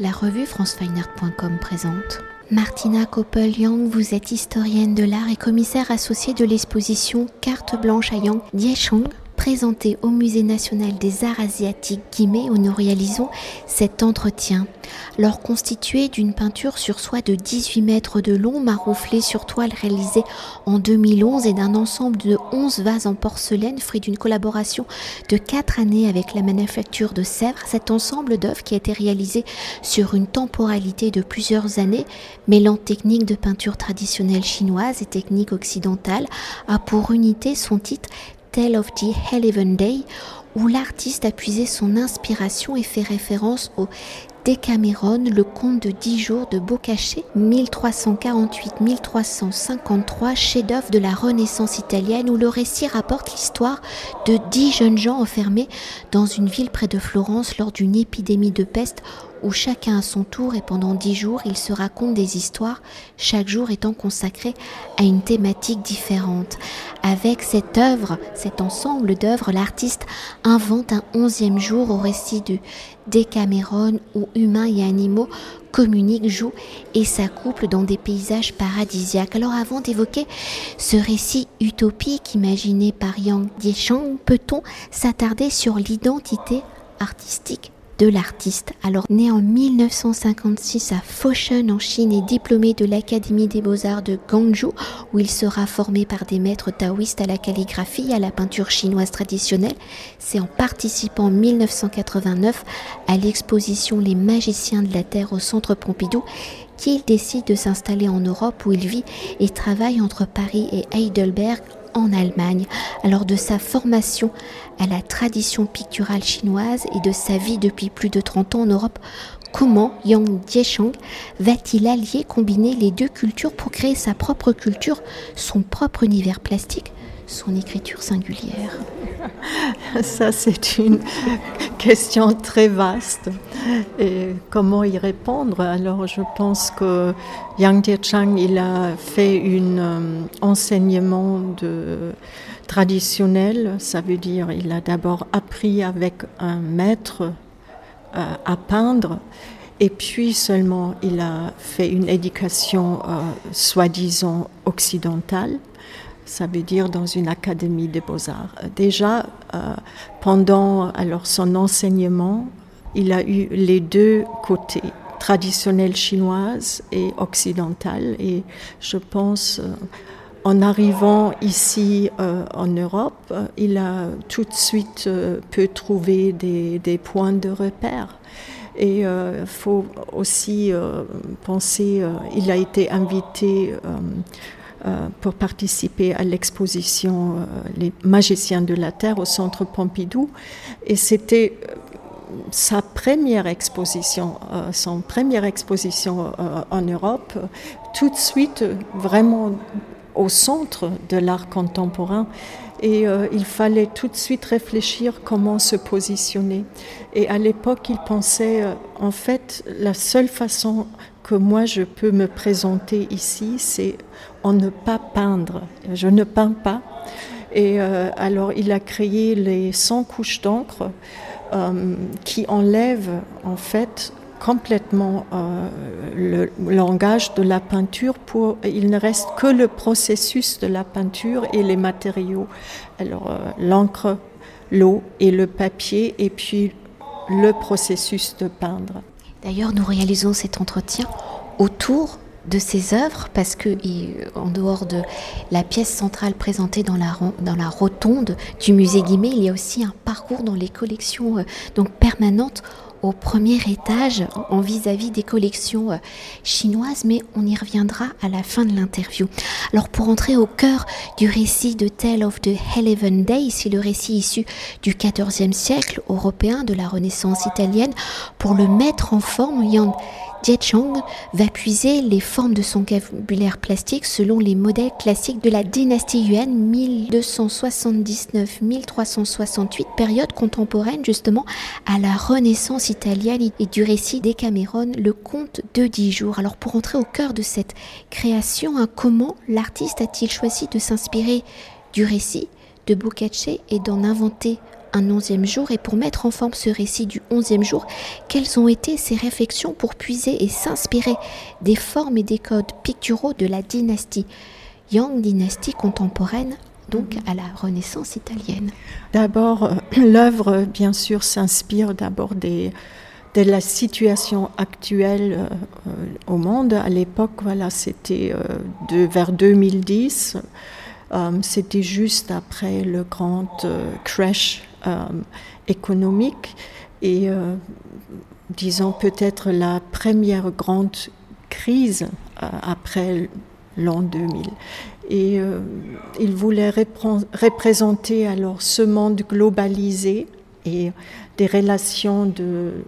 La revue francefineart.com présente. Martina Koppel-Yang, vous êtes historienne de l'art et commissaire associée de l'exposition Carte blanche à Yang Diechong présenté au Musée national des arts asiatiques Guimet où nous réalisons cet entretien. Alors constitué d'une peinture sur soie de 18 mètres de long, marouflée sur toile réalisée en 2011 et d'un ensemble de 11 vases en porcelaine, fruit d'une collaboration de 4 années avec la manufacture de Sèvres, cet ensemble d'œuvres qui a été réalisé sur une temporalité de plusieurs années, mêlant techniques de peinture traditionnelle chinoise et techniques occidentales, a pour unité son titre Tale of the Eleven Day, où l'artiste a puisé son inspiration et fait référence au Decameron, le conte de 10 jours de Boccace, 1348-1353, chef-d'œuvre de la Renaissance italienne, où le récit rapporte l'histoire de 10 jeunes gens enfermés dans une ville près de Florence lors d'une épidémie de peste où chacun à son tour et pendant dix jours ils se racontent des histoires, chaque jour étant consacré à une thématique différente. Avec cette œuvre, cet ensemble d'œuvres, l'artiste invente un onzième jour au récit de Décameron où humains et animaux communiquent, jouent et s'accouplent dans des paysages paradisiaques. Alors avant d'évoquer ce récit utopique imaginé par Yang Dieshang, peut-on s'attarder sur l'identité artistique de l'artiste. Alors né en 1956 à Foshan en Chine et diplômé de l'Académie des beaux-arts de Guangzhou où il sera formé par des maîtres taoïstes à la calligraphie et à la peinture chinoise traditionnelle, c'est en participant en 1989 à l'exposition Les magiciens de la Terre au Centre Pompidou qu'il décide de s'installer en Europe où il vit et travaille entre Paris et Heidelberg en Allemagne. Alors de sa formation à la tradition picturale chinoise et de sa vie depuis plus de 30 ans en Europe, comment Yang Jieshang va-t-il allier, combiner les deux cultures pour créer sa propre culture, son propre univers plastique son écriture singulière? Ça, c'est une question très vaste. Et comment y répondre? Alors, je pense que Yang Chang, il a fait un euh, enseignement traditionnel. Ça veut dire, il a d'abord appris avec un maître euh, à peindre. Et puis seulement, il a fait une éducation euh, soi-disant occidentale ça veut dire dans une académie des beaux-arts. Déjà, euh, pendant alors son enseignement, il a eu les deux côtés, traditionnel chinoise et occidentale. Et je pense, euh, en arrivant ici euh, en Europe, il a tout de suite pu trouver des, des, points de repère. Et il faut aussi penser, il a été invité euh, pour participer à l'exposition euh, Les magiciens de la Terre au Centre Pompidou. Et c'était euh, sa première exposition, son première exposition en Europe, tout de suite vraiment au centre de l'art contemporain. Et il fallait tout de suite réfléchir comment se positionner. Et à l'époque, il pensait, en fait, la seule façon que moi je peux me présenter ici, c'est en ne pas peindre. Je ne peins pas. Et euh, alors il a créé les 100 couches d'encre euh, qui enlèvent en fait complètement euh, le langage de la peinture pour il ne reste que le processus de la peinture et les matériaux alors l'encre l'eau et le papier et puis le processus de peindre D'ailleurs, nous réalisons cet entretien autour de ces œuvres parce que en dehors de la pièce centrale présentée dans la, dans la rotonde du musée Guimet, il y a aussi un parcours dans les collections euh, donc permanentes au premier étage en vis-à-vis des collections euh, chinoises, mais on y reviendra à la fin de l'interview. Alors pour entrer au cœur du récit de Tale of the Eleven Days, c'est le récit issu du XIVe siècle européen de la Renaissance italienne, pour le mettre en forme, Yang Chong va puiser les formes de son vocabulaire plastique selon les modèles classiques de la dynastie Yuan 1279-1368, période contemporaine justement à la Renaissance italienne et du récit des Cameron, le conte de dix jours. Alors pour entrer au cœur de cette création, hein, comment l'artiste a-t-il choisi de s'inspirer du récit de Boccace et d'en inventer un onzième jour et pour mettre en forme ce récit du onzième jour, quelles ont été ses réflexions pour puiser et s'inspirer des formes et des codes picturaux de la dynastie Yang, dynastie contemporaine donc à la Renaissance italienne? D'abord, euh, l'œuvre, bien sûr, s'inspire d'abord de la situation actuelle euh, au monde. À l'époque, voilà, c'était de, vers 2010. C'était juste après le grand crash euh, économique et euh, disons peut-être la première grande crise euh, après l'an 2000. Et il voulait représenter alors ce monde globalisé et des relations de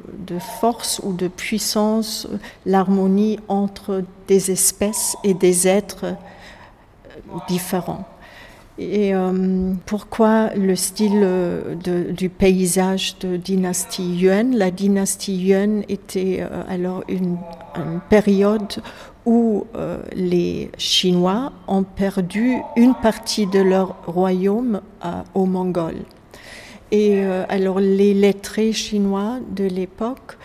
force ou de puissance, l'harmonie entre des espèces et des êtres différents. Et euh, pourquoi le style euh, du paysage de dynastie Yuan? La dynastie Yuan était euh, alors une, période où les Chinois ont perdu une partie de leur royaume aux Mongols. Et alors les lettrés chinois de l'époque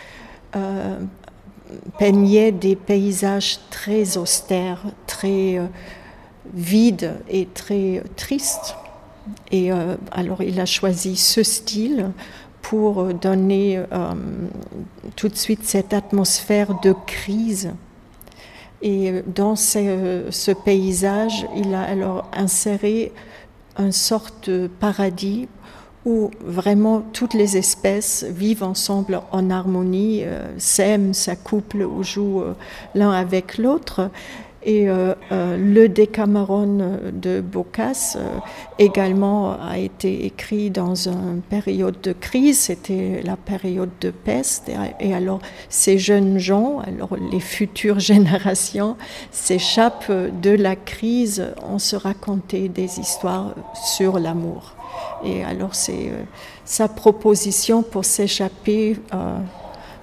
peignaient des paysages très austères, très vide et très triste. Et euh, alors il a choisi ce style pour donner euh, tout de suite cette atmosphère de crise. Et dans ce, paysage, il a alors inséré une sorte de paradis où vraiment toutes les espèces vivent ensemble en harmonie, euh, s'aiment, s'accouplent ou jouent l'un avec l'autre. Et euh, euh, le Décameron de Boccace euh, également a été écrit dans une période de crise, c'était la période de peste. Et, alors ces jeunes gens, alors les futures générations, s'échappent de la crise en se raconter des histoires sur l'amour. Et alors c'est sa proposition pour s'échapper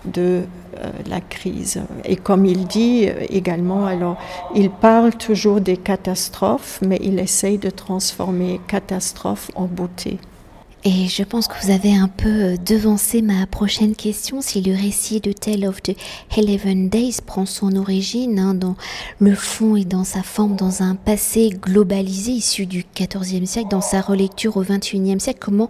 de euh, la crise. Et comme il dit euh, également, alors il parle toujours des catastrophes, mais il essaye de transformer catastrophe en beauté. Et je pense que vous avez un peu euh, devancé ma prochaine question. Si le récit de Tale of the Eleven Days prend son origine hein, dans le fond et dans sa forme, dans un passé globalisé issu du XIVe siècle, dans sa relecture au XXIe siècle, comment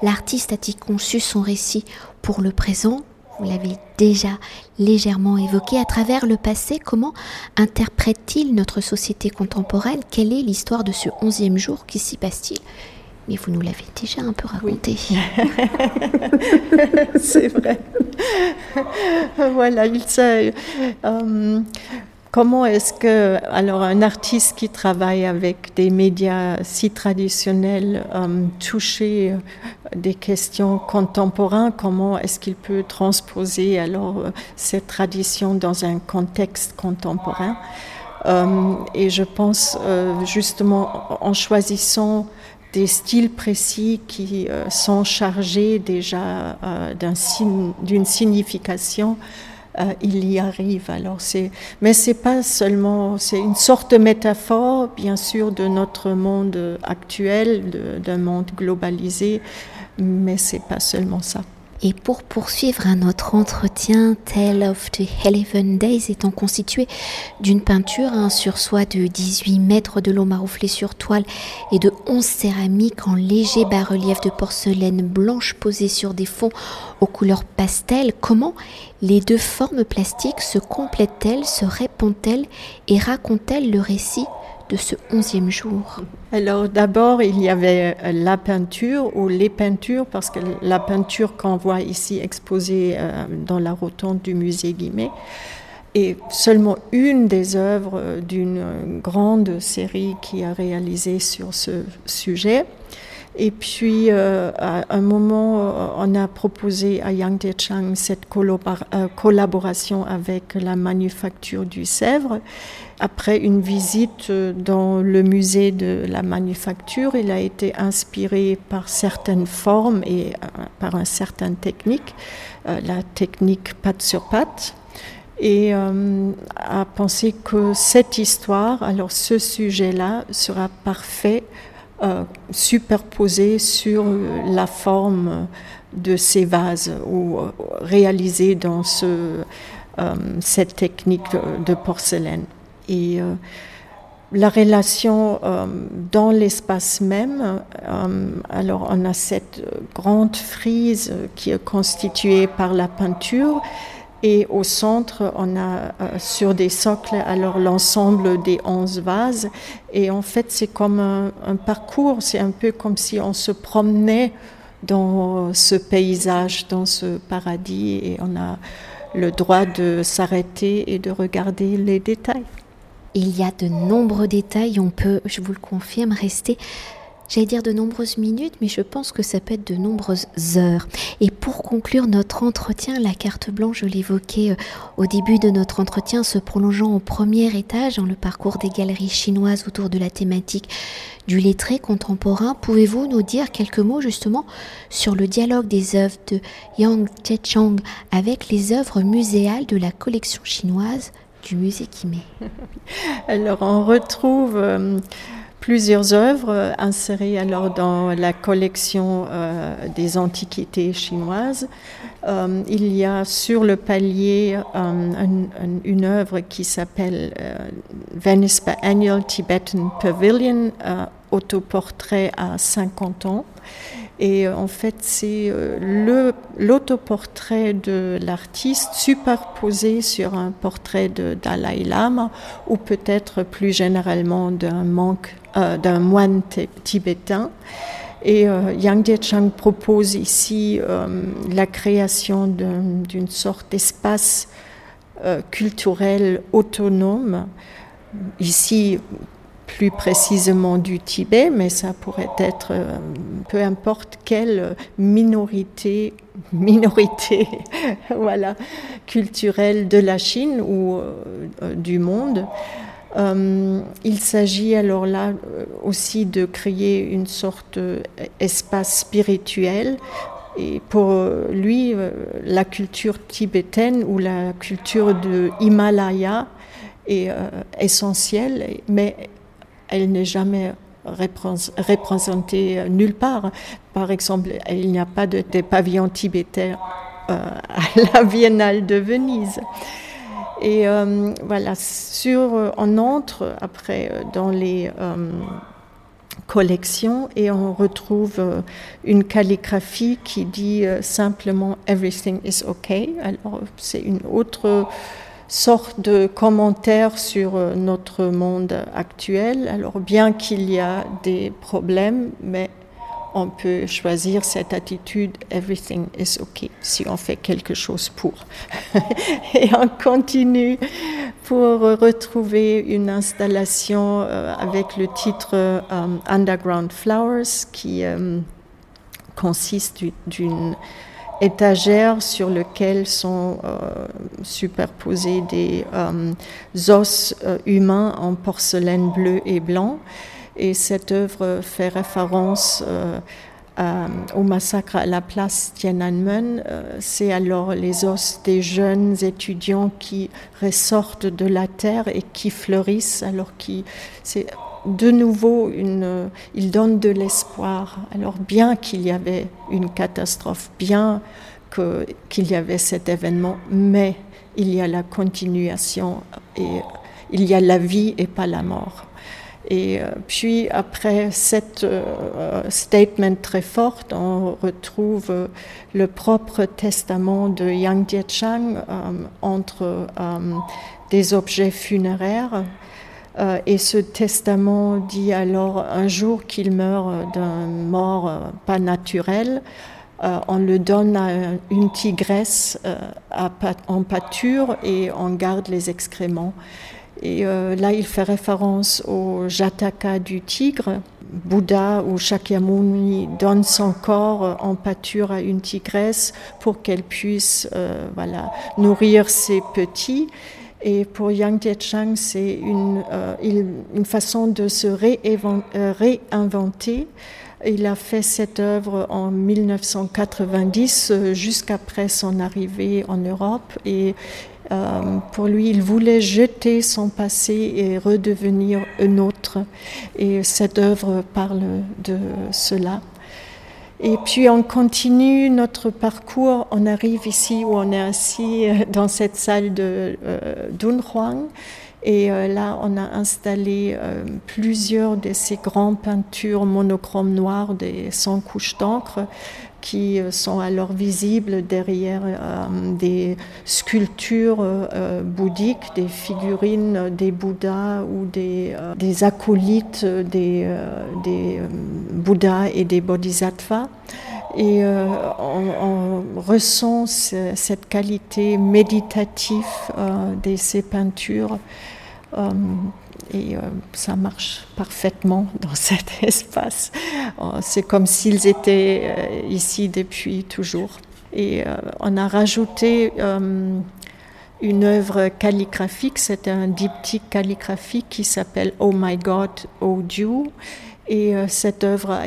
l'artiste a-t-il conçu son récit pour le présent? Vous l'avez déjà légèrement évoqué, à travers le passé, comment interprète-t-il notre société contemporaine? Quelle est l'histoire de ce onzième jour Qui s'y passe-t-il? Mais vous nous l'avez déjà un peu raconté. C'est vrai. voilà, il sait. Euh, Comment est-ce que, alors, un artiste qui travaille avec des médias si traditionnels, euh, toucher euh, des questions contemporaines, comment est-ce qu'il peut transposer alors euh, cette tradition dans un contexte contemporain? Et je pense justement en choisissant des styles précis qui sont chargés déjà d'une signification euh, il y arrive. Alors c'est, mais c'est pas seulement, c'est une sorte de métaphore, bien sûr, de notre monde actuel, d'un monde globalisé, mais c'est pas seulement ça. Et pour poursuivre un autre entretien, Tale of the Eleven Days étant constitué d'une peinture, un sursoit de 18 mètres de long marouflé sur toile et de 11 céramiques en léger bas-relief de porcelaine blanche posée sur des fonds aux couleurs pastel, comment les deux formes plastiques se complètent-elles, se répondent-elles et racontent-elles le récit ce onzième jour Alors d'abord, il y avait euh, la peinture ou les peintures, parce que la peinture qu'on voit ici exposée euh, dans la rotonde du musée Guimet est seulement une des œuvres euh, d'une grande série qui a réalisé sur ce sujet. Et puis, à un moment, on a proposé à Yang Chang cette collaboration avec la manufacture du Sèvres. Après une visite dans le musée de la manufacture, il a été inspiré par certaines formes et euh, par une certaine technique, euh, la technique patte sur patte, et euh, a pensé que cette histoire, alors ce sujet-là, sera parfait superposés sur la forme de ces vases ou réalisés dans ce, cette technique de porcelaine. Et la relation euh, dans l'espace même, euh, alors on a cette grande frise qui est constituée par la peinture et au centre on a euh, sur des socles alors l'ensemble des onze vases et en fait c'est comme un parcours, c'est un peu comme si on se promenait dans ce paysage, dans ce paradis et on a le droit de s'arrêter et de regarder les détails. Il y a de nombreux détails, on peut, je vous le confirme, rester J'allais dire de nombreuses minutes, mais je pense que ça peut être de nombreuses heures. Et pour conclure notre entretien, la carte blanche, je l'évoquais euh, au début de notre entretien, se prolongeant au premier étage dans le parcours des galeries chinoises autour de la thématique du lettré contemporain, pouvez-vous nous dire quelques mots justement sur le dialogue des œuvres de Yang Chechang avec les œuvres muséales de la collection chinoise du musée Kimé. Alors on retrouve euh, plusieurs œuvres euh, insérées alors dans la collection euh, des antiquités chinoises. il y a sur le palier une œuvre qui s'appelle Venice Annual Tibetan Pavilion, autoportrait à 50 ans. Et euh, en fait, c'est euh, l'autoportrait de l'artiste superposé sur un portrait de Dalai Lama ou peut-être plus généralement d'un euh, moine tibétain. Et Yang Chang propose ici la création d'une sorte d'espace culturel autonome. Ici, plus précisément du Tibet, mais ça pourrait être euh, peu importe quelle minorité, culturelle de la Chine ou euh, du monde. Euh, il s'agit alors là aussi de créer une sorte d'espace spirituel et pour lui, la culture tibétaine ou la culture de Himalaya est essentielle, mais elle n'est jamais représentée nulle part. Par exemple, il n'y a pas de, pavillon tibétain euh, à la Biennale de Venise. Et euh, voilà, on entre après euh, dans les collections et on retrouve une calligraphie qui dit simplement Everything is okay. Alors, c'est une autre sorte de commentaire sur euh, notre monde actuel. Alors bien qu'il y a des problèmes, mais on peut choisir cette attitude everything is okay si on fait quelque chose pour. Et on continue pour retrouver une installation euh, avec le titre euh, Underground Flowers qui consiste d'une étagère sur lequel sont euh, superposés des euh, os euh, humains en porcelaine bleue et blanc. Et cette œuvre fait référence au massacre à la place Tiananmen. C'est alors les os des jeunes étudiants qui ressortent de la terre et qui fleurissent, alors qui c'est de nouveau, une, il donne de l'espoir. Alors bien qu'il y avait une catastrophe, bien qu'il y avait cet événement, mais il y a la continuation et il y a la vie et pas la mort. Et euh, puis après cette euh, statement très forte, on retrouve euh, le propre testament de Yang Jiechang entre des objets funéraires euh, et ce testament dit alors un jour qu'il meurt d'un mort euh, pas naturel, euh, on le donne à une tigresse en pâture et on garde les excréments. Et là, il fait référence au Jataka du tigre. Bouddha ou Shakyamuni donne son corps en pâture à une tigresse pour qu'elle puisse voilà, nourrir ses petits. Et pour Yang Chang, c'est une, euh, une, façon de se euh, réinventer. Il a fait cette œuvre en 1990, euh, jusqu'après son arrivée en Europe. Et Euh, pour lui, il voulait jeter son passé et redevenir un autre. Et cette œuvre parle de cela. Et puis on continue notre parcours, on arrive ici où on est assis euh, dans cette salle de euh, Dunhuang. Et euh, là, on a installé plusieurs de ces grandes peintures monochromes noires des 100 couches d'encre qui euh, sont alors visibles derrière des sculptures bouddhiques, des figurines des Bouddhas ou des, acolytes des, Bouddhas et des Bodhisattvas. Et on, ressent cette qualité méditative de ces peintures euh, et euh, ça marche parfaitement dans cet espace. Euh, c'est comme s'ils étaient ici depuis toujours. Et on a rajouté une œuvre calligraphique, c'est un diptyque calligraphique qui s'appelle Oh My God, Oh You. Et cette œuvre a,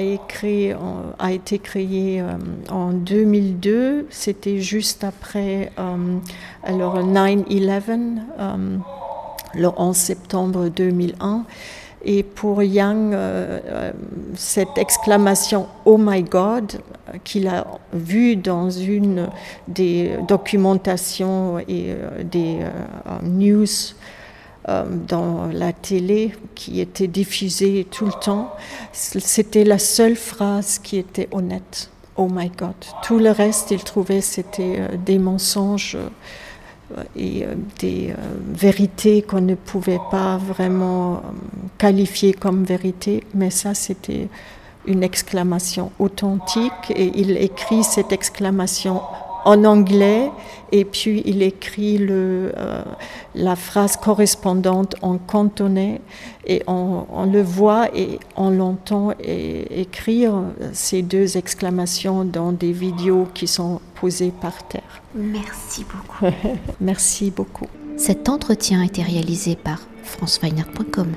a été créée en 2002, c'était juste après alors 9-11 le 11 septembre 2001. Et pour Yang, euh, euh, cette exclamation Oh my God, qu'il a vue dans une des documentations et euh, des news dans la télé qui était diffusée tout le temps, c'était la seule phrase qui était honnête. Oh my God. Tout le reste, il trouvait c'était des mensonges et euh, des euh, vérités qu'on ne pouvait pas vraiment euh, qualifier comme vérité, mais ça c'était une exclamation authentique et il écrit cette exclamation en anglais et puis il écrit le, la phrase correspondante en cantonais et on, on le voit et on l'entend écrire ces deux exclamations dans des vidéos qui sont posées par terre. Merci beaucoup. Merci beaucoup. Cet entretien a été réalisé par franceweiner.com.